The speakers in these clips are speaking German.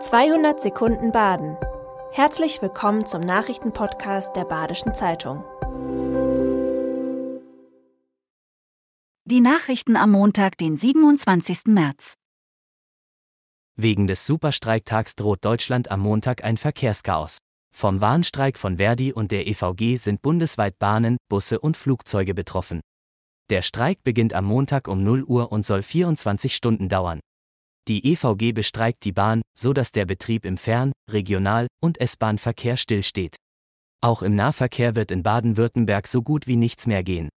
200 Sekunden Baden. Herzlich willkommen zum Nachrichtenpodcast der Badischen Zeitung. Die Nachrichten am Montag, den 27. März. Wegen des Superstreiktags droht Deutschland am Montag ein Verkehrschaos. Vom Warnstreik von Verdi und der EVG sind bundesweit Bahnen, Busse und Flugzeuge betroffen. Der Streik beginnt am Montag um 0 Uhr und soll 24 Stunden dauern. Die EVG bestreikt die Bahn, so dass der Betrieb im Fern-, Regional- und S-Bahn-Verkehr stillsteht. Auch im Nahverkehr wird in Baden-Württemberg so gut wie nichts mehr gehen.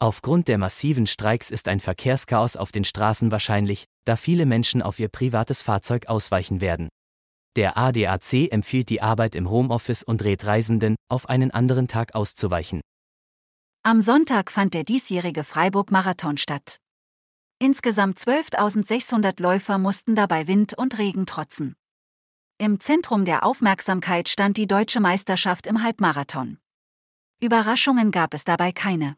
Aufgrund der massiven Streiks ist ein Verkehrschaos auf den Straßen wahrscheinlich, da viele Menschen auf ihr privates Fahrzeug ausweichen werden. Der ADAC empfiehlt die Arbeit im Homeoffice und rät Reisenden, auf einen anderen Tag auszuweichen. Am Sonntag fand der diesjährige Freiburg-Marathon statt. Insgesamt 12.600 Läufer mussten dabei Wind und Regen trotzen. Im Zentrum der Aufmerksamkeit stand die deutsche Meisterschaft im Halbmarathon. Überraschungen gab es dabei keine.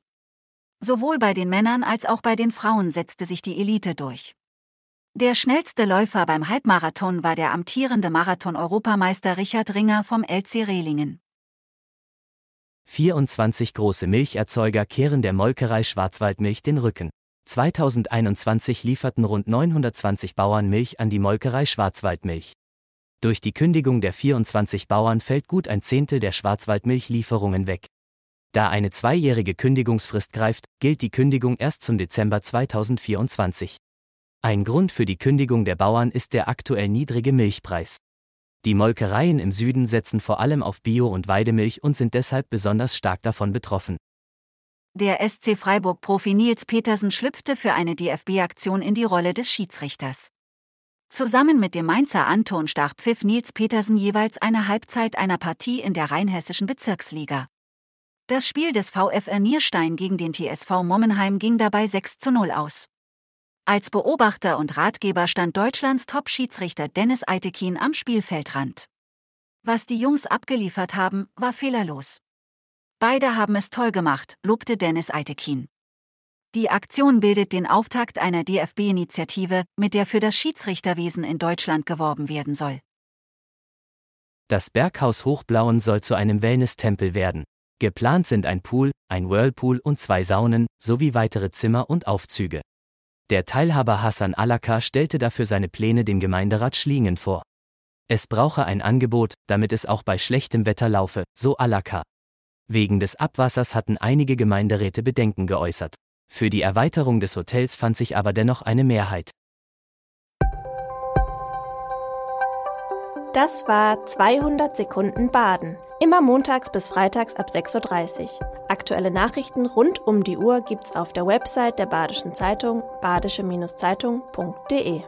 Sowohl bei den Männern als auch bei den Frauen setzte sich die Elite durch. Der schnellste Läufer beim Halbmarathon war der amtierende Marathon-Europameister Richard Ringer vom LC Rehlingen. 24 große Milcherzeuger kehren der Molkerei Schwarzwaldmilch den Rücken. 2021 lieferten rund 920 Bauern Milch an die Molkerei Schwarzwaldmilch. Durch die Kündigung der 24 Bauern fällt gut ein Zehntel der Schwarzwaldmilchlieferungen weg. Da eine zweijährige Kündigungsfrist greift, gilt die Kündigung erst zum Dezember 2024. Ein Grund für die Kündigung der Bauern ist der aktuell niedrige Milchpreis. Die Molkereien im Süden setzen vor allem auf Bio- und Weidemilch und sind deshalb besonders stark davon betroffen. Der SC Freiburg-Profi Nils Petersen schlüpfte für eine DFB-Aktion in die Rolle des Schiedsrichters. Zusammen mit dem Mainzer Anton stach pfiff Nils Petersen jeweils eine Halbzeit einer Partie in der rheinhessischen Bezirksliga. Das Spiel des VfR Nierstein gegen den TSV Mommenheim ging dabei 6 zu 0 aus. Als Beobachter und Ratgeber stand Deutschlands Top-Schiedsrichter Dennis Eitekin am Spielfeldrand. Was die Jungs abgeliefert haben, war fehlerlos. Beide haben es toll gemacht, lobte Dennis Eitekin. Die Aktion bildet den Auftakt einer DFB-Initiative, mit der für das Schiedsrichterwesen in Deutschland geworben werden soll. Das Berghaus Hochblauen soll zu einem Wellness-Tempel werden. Geplant sind ein Pool, ein Whirlpool und zwei Saunen, sowie weitere Zimmer und Aufzüge. Der Teilhaber Hassan Alaka stellte dafür seine Pläne dem Gemeinderat Schlingen vor. Es brauche ein Angebot, damit es auch bei schlechtem Wetter laufe, so Alaka. Wegen des Abwassers hatten einige Gemeinderäte Bedenken geäußert. Für die Erweiterung des Hotels fand sich aber dennoch eine Mehrheit. Das war 200 Sekunden Baden. Immer montags bis freitags ab 6.30 Uhr. Aktuelle Nachrichten rund um die Uhr gibt's auf der Website der Badischen Zeitung badische-zeitung.de.